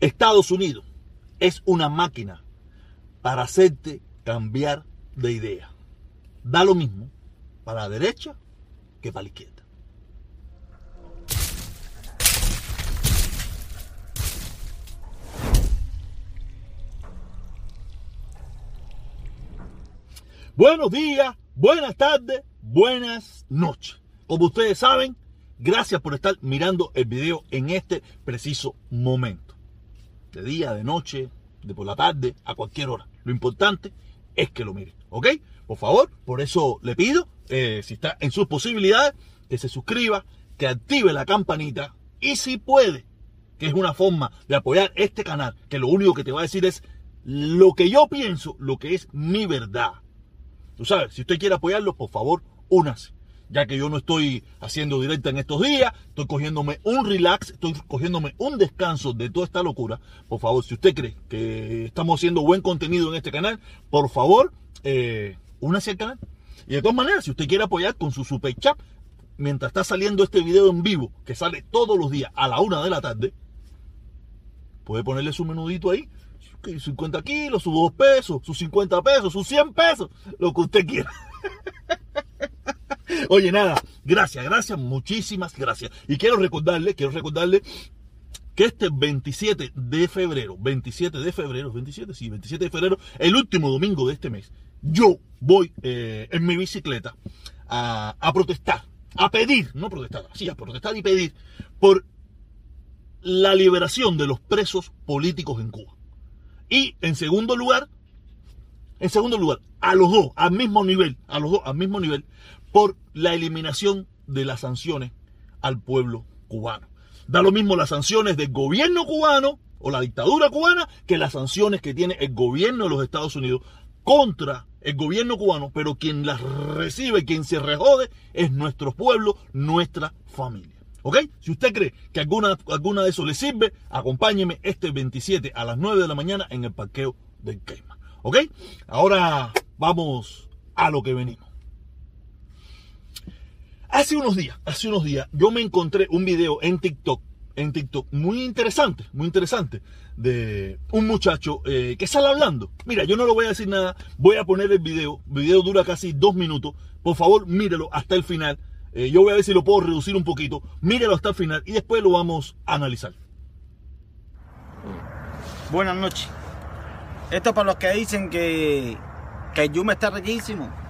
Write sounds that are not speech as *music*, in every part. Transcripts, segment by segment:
Estados Unidos es una máquina para hacerte cambiar de idea. Da lo mismo para la derecha que para la izquierda. Buenos días, buenas tardes, buenas noches. Como ustedes saben, gracias por estar mirando el video en este preciso momento. De día, de noche, de por la tarde, a cualquier hora. Lo importante es que lo miren, ¿ok? Por favor, por eso le pido, eh, si está en sus posibilidades, que se suscriba, que active la campanita y si puede, que es una forma de apoyar este canal, que lo único que te va a decir es lo que yo pienso, lo que es mi verdad Tú sabes, si usted quiere apoyarlo, por favor, únase. Ya que yo no estoy haciendo directa en estos días, estoy cogiéndome un relax, estoy cogiéndome un descanso de toda esta locura. Por favor, si usted cree que estamos haciendo buen contenido en este canal, por favor, eh, únase al canal. Y de todas maneras, si usted quiere apoyar con su super chat, mientras está saliendo este video en vivo, que sale todos los días a la una de la tarde, puede ponerle su menudito ahí 50 kilos, sus 2 pesos, sus 50 pesos, sus 100 pesos, lo que usted quiera. *laughs* *laughs* Oye, nada, gracias, gracias, muchísimas gracias. Y quiero recordarle, quiero recordarle que este 27 de febrero, 27 de febrero, 27, sí, 27 de febrero, el último domingo de este mes, yo voy eh, en mi bicicleta a, a protestar, a pedir, no protestar, sí, a protestar y pedir por la liberación de los presos políticos en Cuba. Y en segundo lugar, en segundo lugar, a los dos, al mismo nivel, a los dos, al mismo nivel, por la eliminación de las sanciones al pueblo cubano. Da lo mismo las sanciones del gobierno cubano o la dictadura cubana que las sanciones que tiene el gobierno de los Estados Unidos contra el gobierno cubano, pero quien las recibe, quien se rejode, es nuestro pueblo, nuestra familia. ¿Ok? Si usted cree que alguna, alguna de eso le sirve, acompáñeme este 27 a las 9 de la mañana en el parqueo del Cayman. ¿Ok? Ahora vamos a lo que venimos. Hace unos días, hace unos días, yo me encontré un video en TikTok, en TikTok, muy interesante, muy interesante, de un muchacho eh, que sale hablando. Mira, yo no le voy a decir nada, voy a poner el video, el video dura casi dos minutos, por favor mírelo hasta el final eh, yo voy a ver si lo puedo reducir un poquito. Míralo hasta el final y después lo vamos a analizar. Buenas noches. Esto es para los que dicen que, que está riquísimo.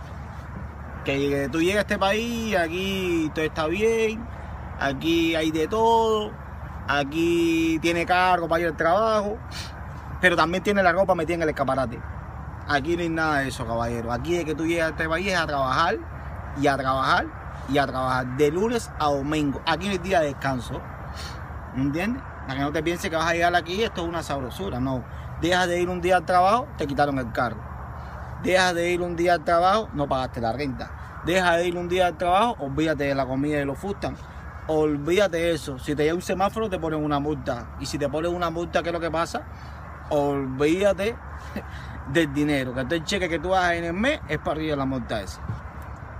Que tú llegas a este país, aquí todo está bien, aquí hay de todo, aquí tiene cargo para ir al trabajo, pero también tiene la ropa metida en el escaparate. Aquí no hay nada de eso, caballero. Aquí es que tú llegas a este país es a trabajar y a trabajar y a trabajar de lunes a domingo. Aquí no hay día de descanso. ¿Entiendes? Para que no te pienses que vas a llegar aquí esto es una sabrosura. No. Dejas de ir un día al trabajo, te quitaron el carro. Dejas de ir un día al trabajo, no pagaste la renta. Dejas de ir un día al trabajo, olvídate de la comida y los fustan. Olvídate de eso. Si te llega un semáforo, te ponen una multa. Y si te ponen una multa, ¿qué es lo que pasa? Olvídate *laughs* del dinero. Que el cheque que tú hagas en el mes es para arriba la multa esa.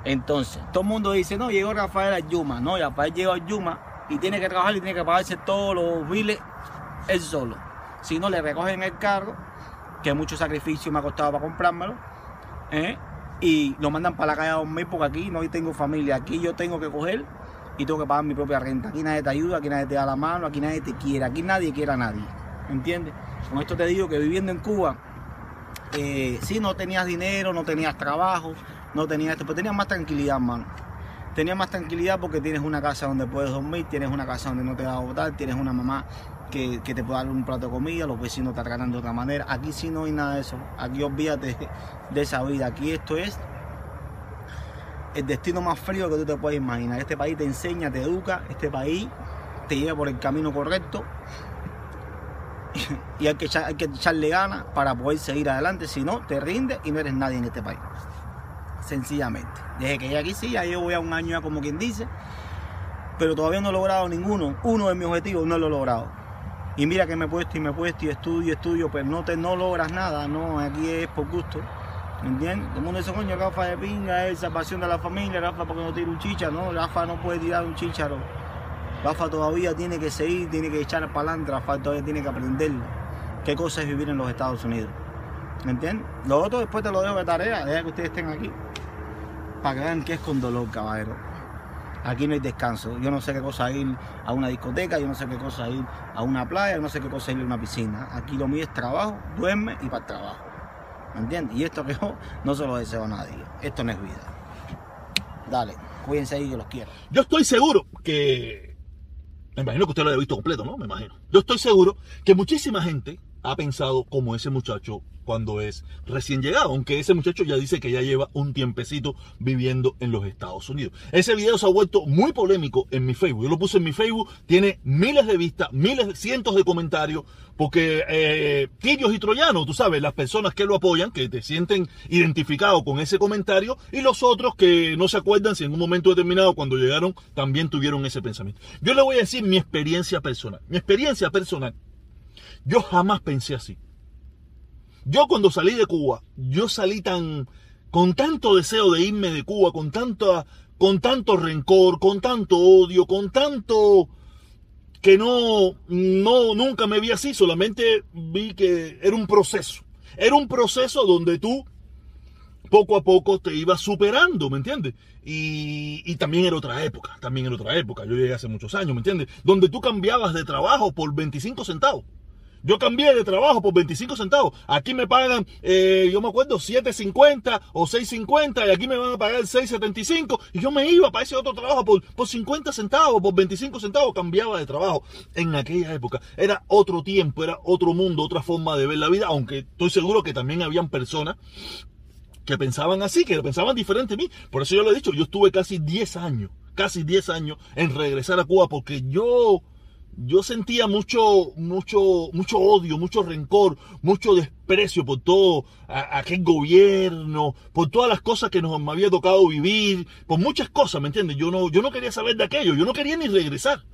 Entonces, todo el mundo dice, no, llegó Rafael a Yuma. No, Rafael llegó a Yuma y tiene que trabajar y tiene que pagarse todos los biles él solo. Si no, le recogen el carro, que mucho sacrificio me ha costado para comprármelo, ¿eh? Y lo mandan para la calle a dormir porque aquí no tengo familia. Aquí yo tengo que coger y tengo que pagar mi propia renta. Aquí nadie te ayuda, aquí nadie te da la mano, aquí nadie te quiere, aquí nadie quiere a nadie. ¿Entiendes? Con esto te digo que viviendo en Cuba, eh, si no tenías dinero, no tenías trabajo, no tenía esto, pero tenía más tranquilidad, mano. Tenía más tranquilidad porque tienes una casa donde puedes dormir, tienes una casa donde no te va a botar, tienes una mamá que, te puede dar un plato de comida, los vecinos te tratan de otra manera. Aquí sí no hay nada de eso. Aquí olvídate de esa vida. Aquí esto es el destino más frío que tú te puedes imaginar. Este país te enseña, te educa, este país te lleva por el camino correcto *laughs* y hay que, hay que echarle ganas para poder seguir adelante. Si no, te rindes y no eres nadie en este país sencillamente. Desde que llegué aquí sí, ya llevo ya un año ya como quien dice, pero todavía no he logrado ninguno. Uno de mis objetivos no lo he logrado. Y mira que me he puesto y me he puesto y estudio, estudio, pero no te no logras nada, no, aquí es por gusto. ¿Me entiendes? Todo el mundo dice, coño, Rafa de pinga, esa pasión de la familia, Rafa porque no tira un chicha, no, Rafa no puede tirar un chicharo Rafa todavía tiene que seguir, tiene que echar para adelante, Rafa todavía tiene que aprender qué cosa es vivir en los Estados Unidos. ¿Me entiendes? Lo otro después te lo dejo de tarea, deja que ustedes estén aquí. Para que vean que es con dolor, caballero. Aquí no hay descanso. Yo no sé qué cosa ir a una discoteca, yo no sé qué cosa ir a una playa, yo no sé qué cosa ir a una piscina. Aquí lo mío es trabajo, duerme y para el trabajo. ¿Me entiendes? Y esto que yo no se lo deseo a nadie. Esto no es vida. Dale, cuídense ahí, yo los quiero. Yo estoy seguro que. Me imagino que usted lo haya visto completo, ¿no? Me imagino. Yo estoy seguro que muchísima gente ha pensado como ese muchacho cuando es recién llegado, aunque ese muchacho ya dice que ya lleva un tiempecito viviendo en los Estados Unidos. Ese video se ha vuelto muy polémico en mi Facebook. Yo lo puse en mi Facebook, tiene miles de vistas, miles, cientos de comentarios, porque eh, y troyanos, tú sabes, las personas que lo apoyan, que te sienten identificado con ese comentario, y los otros que no se acuerdan si en un momento determinado cuando llegaron también tuvieron ese pensamiento. Yo le voy a decir mi experiencia personal. Mi experiencia personal. Yo jamás pensé así. Yo cuando salí de Cuba, yo salí tan con tanto deseo de irme de Cuba, con con tanto rencor, con tanto odio, con tanto que no no nunca me vi así, solamente vi que era un proceso. Era un proceso donde tú poco a poco te ibas superando, ¿me entiendes? Y, y, también era otra época, también era otra época. Yo llegué hace muchos años, ¿me entiendes? Donde tú cambiabas de trabajo por 25 centavos. Yo cambié de trabajo por 25 centavos. Aquí me pagan, eh, yo me acuerdo, 7.50 o 6.50 y aquí me van a pagar 6.75 y yo me iba para ese otro trabajo por, por 50 centavos, por 25 centavos, cambiaba de trabajo. En aquella época era otro tiempo, era otro mundo, otra forma de ver la vida, aunque estoy seguro que también habían personas que pensaban así, que pensaban diferente a mí. Por eso yo lo he dicho, yo estuve casi 10 años, casi 10 años en regresar a Cuba porque yo yo sentía mucho, mucho, mucho odio, mucho rencor, mucho desprecio por todo aquel gobierno, por todas las cosas que nos me había tocado vivir, por muchas cosas, ¿me entiendes? Yo no, yo no quería saber de aquello, yo no quería ni regresar.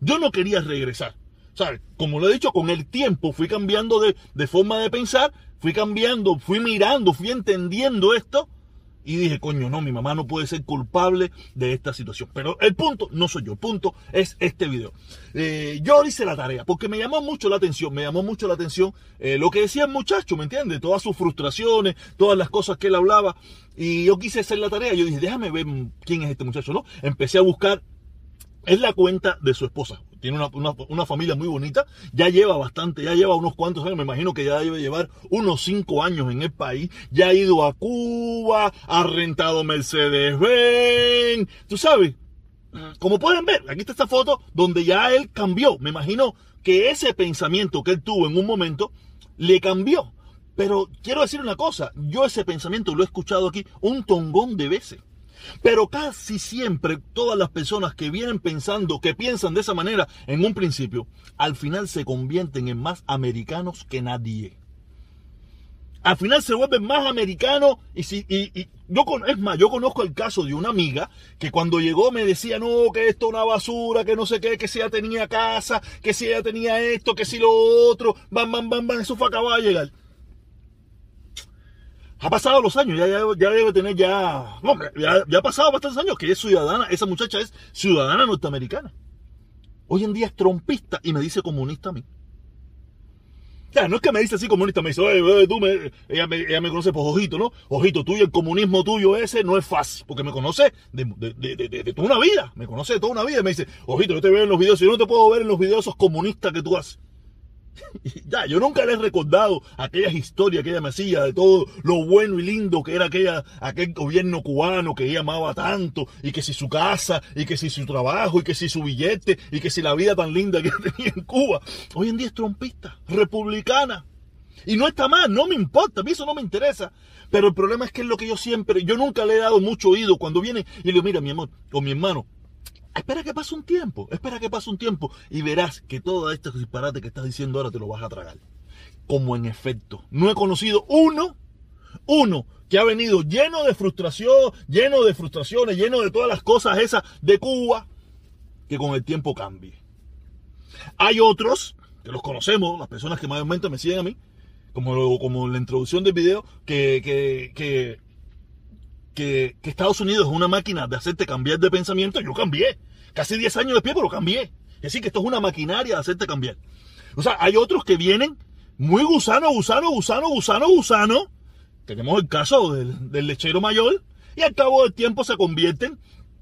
Yo no quería regresar. Sea, como lo he dicho, con el tiempo fui cambiando de, de forma de pensar, fui cambiando, fui mirando, fui entendiendo esto y dije, coño, no, mi mamá no puede ser culpable de esta situación. Pero el punto no soy yo, el punto es este video. Eh, yo hice la tarea porque me llamó mucho la atención, me llamó mucho la atención eh, lo que decía el muchacho, ¿me entiendes? Todas sus frustraciones, todas las cosas que él hablaba. Y yo quise hacer la tarea. Yo dije, déjame ver quién es este muchacho, ¿no? Empecé a buscar es la cuenta de su esposa. Tiene una, familia muy bonita. Ya lleva bastante, ya lleva unos cuantos años. Me imagino que ya debe llevar unos cinco años en el país. Ya ha ido a Cuba, ha rentado Mercedes-Benz. Tú sabes, como pueden ver, aquí está esta foto donde ya él cambió. Me imagino que ese pensamiento que él tuvo en un momento le cambió. Pero quiero decir una cosa, yo ese pensamiento lo he escuchado aquí un tongón de veces. Pero casi siempre todas las personas que vienen pensando, que piensan de esa manera en un principio, al final se convierten en más americanos que nadie. Al final se vuelven más americanos y, si, y, yo es más, yo conozco el caso de una amiga que cuando llegó me decía, no, que esto es una basura, que no sé qué, que si ella tenía casa, que si ella tenía esto, que si lo otro, bam, bam, bam, bam, eso fue acabado de llegar. Ha pasado los años, ya, ya, debe tener ya, no, ya, ya ha pasado bastantes años que es ciudadana, esa muchacha es ciudadana norteamericana. Hoy en día es trompista y me dice comunista a mí. Sea, no es que me dice así comunista, me dice, oye, tú me, ella, me, conoce por ojito, ¿no? Ojito tuyo, el comunismo tuyo ese no es fácil, porque me conoce de, toda una vida, me conoce de toda una vida. Y me dice, ojito, yo te veo en los videos, yo no te puedo ver en los videos esos comunistas que tú haces. *laughs* ya, yo nunca le he recordado aquellas historias que ella de todo lo bueno y lindo que era aquella, aquel gobierno cubano que ella amaba tanto, y que si su casa, y que si su trabajo, y que si su billete, y que si la vida tan linda que *laughs* tenía en Cuba. Hoy en día es trompista, republicana. Y no está mal, no me importa, a mí eso no me interesa. Pero el problema es que es lo que yo siempre, yo nunca le he dado mucho oído cuando viene y le digo, mira mi amor, o mi hermano, Espera que pase un tiempo, espera que pase un tiempo y verás que todo este disparate que estás diciendo ahora te lo vas a tragar. Como en efecto, no he conocido uno, uno que ha venido lleno de frustración, lleno de frustraciones, lleno de todas las cosas esas de Cuba, que con el tiempo cambie. Hay otros, que los conocemos, las personas que mayormente me siguen a mí, como, como la introducción del video, que, que, que que, Estados Unidos es una máquina de hacerte cambiar de pensamiento, yo cambié. casi 10 años después, pero cambié. Es decir, que esto es una maquinaria de hacerte cambiar. O sea, hay otros que vienen muy gusano, gusano, gusano, gusano, gusano. Tenemos el caso del, del lechero mayor y al cabo del tiempo se convierten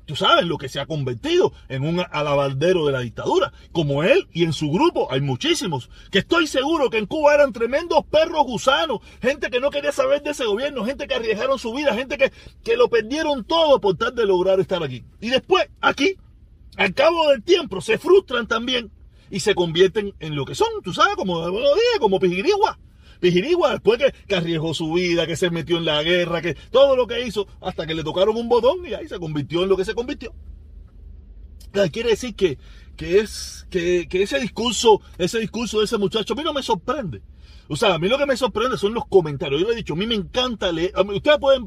tú sabes lo que se ha convertido en un alabardero de la dictadura. Como él y en su grupo hay muchísimos, que estoy seguro que en Cuba eran tremendos perros gusanos, gente que no quería saber de ese gobierno, gente que arriesgaron su vida, gente que, que lo perdieron todo por tal de lograr estar aquí. Y después, aquí, al cabo del tiempo, se frustran también y se convierten en lo que son, tú sabes, como, como pijirigua. Pijirigua, después que, arriesgó su vida, que se metió en la guerra, que todo lo que hizo, hasta que le tocaron un botón y ahí se convirtió en lo que se convirtió. Quiere decir que, que es que, que, ese discurso, ese discurso de ese muchacho, a mí no me sorprende. O sea, a mí lo que me sorprende son los comentarios. Yo le he dicho, a mí me encanta leer. ustedes pueden,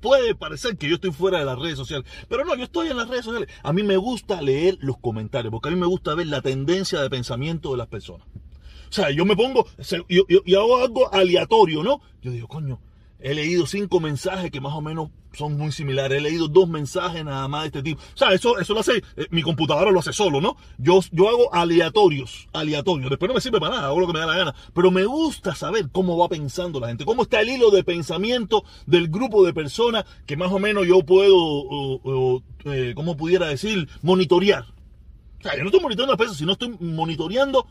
puede parecer que yo estoy fuera de las redes sociales, pero no, yo estoy en las redes sociales. A mí me gusta leer los comentarios, porque a mí me gusta ver la tendencia de pensamiento de las personas. O sea, yo me pongo, y hago algo aleatorio, ¿no? Yo digo, coño, he leído cinco mensajes que más o menos son muy similares. He leído dos mensajes nada más de este tipo. O sea, eso, eso lo hace, eh, mi computadora lo hace solo, ¿no? Yo, yo hago aleatorios, aleatorios. Después no me sirve para nada, hago lo que me da la gana. Pero me gusta saber cómo va pensando la gente, cómo está el hilo de pensamiento del grupo de personas que más o menos yo puedo, eh, ¿cómo pudiera decir? Monitorear. O sea, yo no estoy monitoreando a personas, sino estoy monitoreando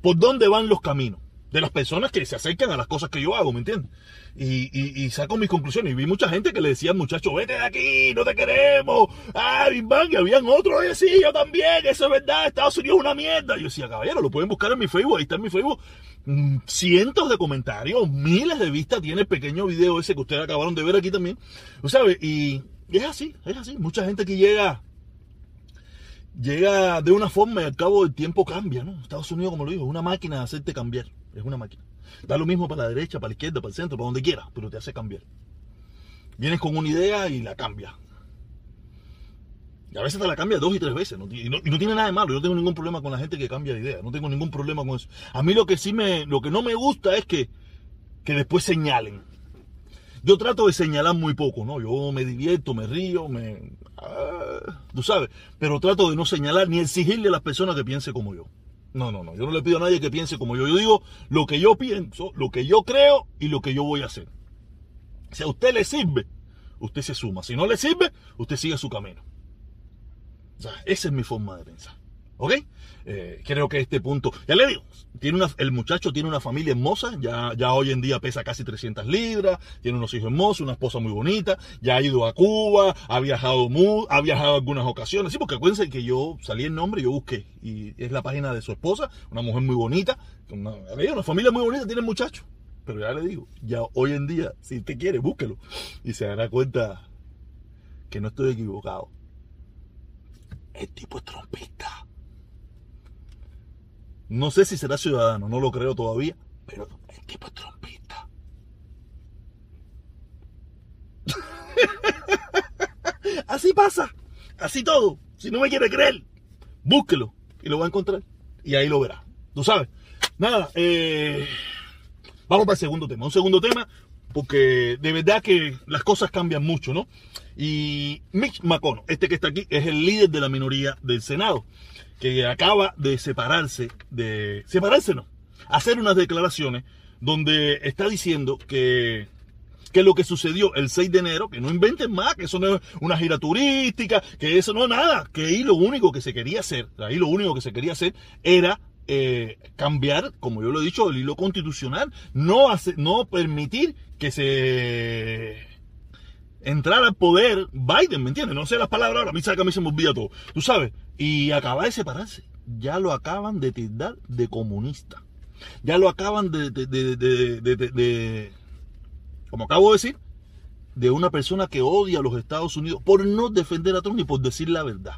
por dónde van los caminos de las personas que se acercan a las cosas que yo hago, ¿me entiendes? Y, y, saco mis conclusiones. Y vi mucha gente que le decía, muchacho, vete de aquí, no te queremos. Ah, Bim Bang, y habían otros, oye, sí, yo también, eso es verdad, Estados Unidos es una mierda. Yo decía, caballero, lo pueden buscar en mi Facebook, ahí está en mi Facebook. Mm, cientos de comentarios, miles de vistas tiene el pequeño video ese que ustedes acabaron de ver aquí también. ¿Sabes? Y es así, es así. Mucha gente que llega llega de una forma y al cabo del tiempo cambia, ¿no? Estados Unidos, como lo digo, es una máquina de hacerte cambiar. Es una máquina. Da lo mismo para la derecha, para la izquierda, para el centro, para donde quieras, pero te hace cambiar. Vienes con una idea y la cambia. Y a veces te la cambia dos y tres veces. Y, no, tiene nada de malo. Yo no tengo ningún problema con la gente que cambia de idea. No tengo ningún problema con eso. A mí lo que sí me, lo que no me gusta es que, que después señalen. Yo trato de señalar muy poco, ¿no? Yo me divierto, me río, me... Ah, tú sabes, pero trato de no señalar ni exigirle a las personas que piensen como yo. No, no, no, yo no le pido a nadie que piense como yo. Yo digo lo que yo pienso, lo que yo creo y lo que yo voy a hacer. Si a usted le sirve, usted se suma. Si no le sirve, usted sigue su camino. O sea, esa es mi forma de pensar. ¿Ok? Eh, creo que este punto, ya le digo, tiene una, el muchacho tiene una familia hermosa, ya, ya hoy en día pesa casi 300 libras, tiene unos hijos hermosos, una esposa muy bonita, ya ha ido a Cuba, ha viajado muy, ha viajado algunas ocasiones, sí, porque acuérdense que yo salí el nombre, yo busqué, y es la página de su esposa, una mujer muy bonita, una, una familia muy bonita tiene el muchacho, pero ya le digo, ya hoy en día, si usted quiere, búsquelo, y se dará cuenta que no estoy equivocado. El tipo es trompista. No sé si será ciudadano, no lo creo todavía, pero el tipo es trompista. *laughs* así pasa, así todo. Si no me quiere creer, búsquelo y lo va a encontrar. Y ahí lo verá. Tú sabes. Nada, eh, vamos para el segundo tema. Un segundo tema, porque de verdad que las cosas cambian mucho, ¿no? Y Mitch McConnell, este que está aquí, es el líder de la minoría del Senado que acaba de separarse, de separarse no, hacer unas declaraciones donde está diciendo que, que lo que sucedió el 6 de enero, que no inventen más, que eso no es una gira turística, que eso no es nada, que ahí lo único que se quería hacer, ahí lo único que se quería hacer era eh, cambiar, como yo lo he dicho, el hilo constitucional, no, hacer, no permitir que se entrar al poder Biden, ¿me entiendes? No sé las palabras ahora, a mí, que a mí se me olvida todo, tú sabes, y acaba de separarse, ya lo acaban de tildar de comunista, ya lo acaban de, de, de, de, como acabo de decir, de una persona que odia a los Estados Unidos por no defender a Trump ni por decir la verdad.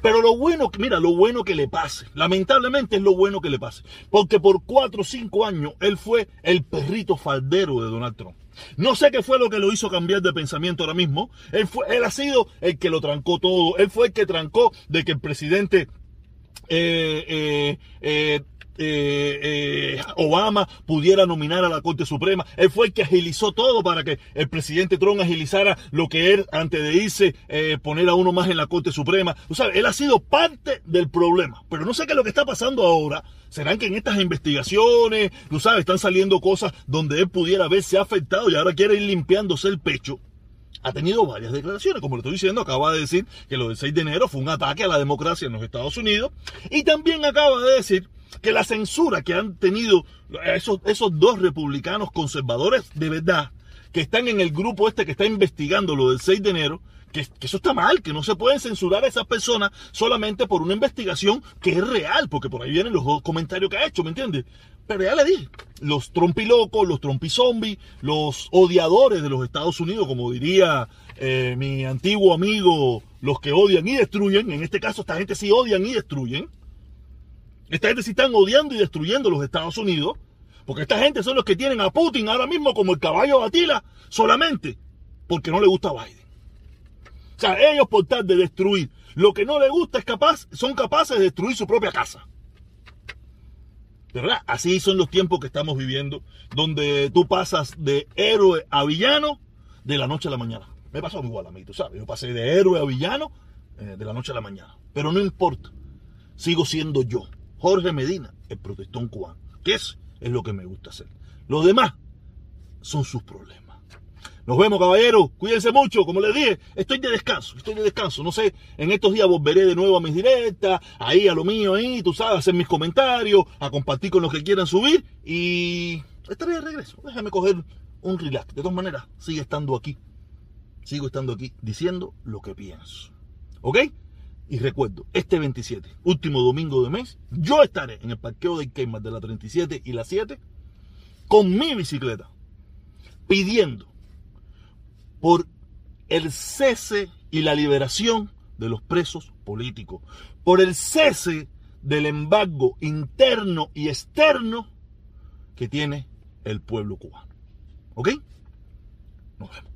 Pero lo bueno, mira, lo bueno que le pase, lamentablemente es lo bueno que le pase, porque por cuatro o cinco años él fue el perrito faldero de Donald Trump. No sé qué fue lo que lo hizo cambiar de pensamiento ahora mismo. Él, fue, él ha sido el que lo trancó todo. Él fue el que trancó de que el presidente eh, eh, eh, eh, eh, Obama pudiera nominar a la Corte Suprema. Él fue el que agilizó todo para que el presidente Trump agilizara lo que él, antes de irse, eh, poner a uno más en la Corte Suprema. Sabes, él ha sido parte del problema. Pero no sé qué es lo que está pasando ahora. ¿Serán que en estas investigaciones, sabes, están saliendo cosas donde él pudiera haberse afectado y ahora quiere ir limpiándose el pecho? ha tenido varias declaraciones. Como le estoy diciendo, acaba de decir que lo del 6 de enero fue un ataque a la democracia en los Estados Unidos. Y también acaba de decir que la censura que han tenido esos, esos dos republicanos conservadores de verdad, que están en el grupo este que está investigando lo del 6 de enero, que, eso está mal, que no se pueden censurar a esas personas solamente por una investigación que es real, porque por ahí vienen los comentarios que ha hecho, ¿me entiendes? Pero ya le dije, los trompilocos, los trompizombies, los odiadores de los Estados Unidos, como diría eh, mi antiguo amigo, los que odian y destruyen, en este caso esta gente sí odian y destruyen, esta gente sí están odiando y destruyendo los Estados Unidos, porque esta gente son los que tienen a Putin ahora mismo como el caballo de Atila, solamente porque no le gusta Biden. O sea, ellos por tal de destruir lo que no les gusta es capaz, son capaces de destruir su propia casa. ¿Verdad? Así son los tiempos que estamos viviendo, donde tú pasas de héroe a villano de la noche a la mañana. Me pasó igual a mí, tú sabes. Yo pasé de héroe a villano eh, de la noche a la mañana. Pero no importa. Sigo siendo yo, Jorge Medina, el protestón cubano. Que eso es lo que me gusta hacer. Los demás son sus problemas. Nos vemos, caballeros. Cuídense mucho. Como les dije, estoy de descanso. Estoy de descanso. No sé, en estos días volveré de nuevo a mis directas, ahí a lo mío, ahí, tú sabes, a hacer mis comentarios, a compartir con los que quieran subir. Y estaré de regreso. Déjame coger un relax. De todas maneras, sigue estando aquí. Sigo estando aquí diciendo lo que pienso. ¿Ok? Y recuerdo, este 27, último domingo de mes, yo estaré en el parqueo de Kmart de la 37 y la 7 con mi bicicleta pidiendo por el cese y la liberación de los presos políticos, por el cese del embargo interno y externo que tiene el pueblo cubano. ¿Ok? Nos vemos.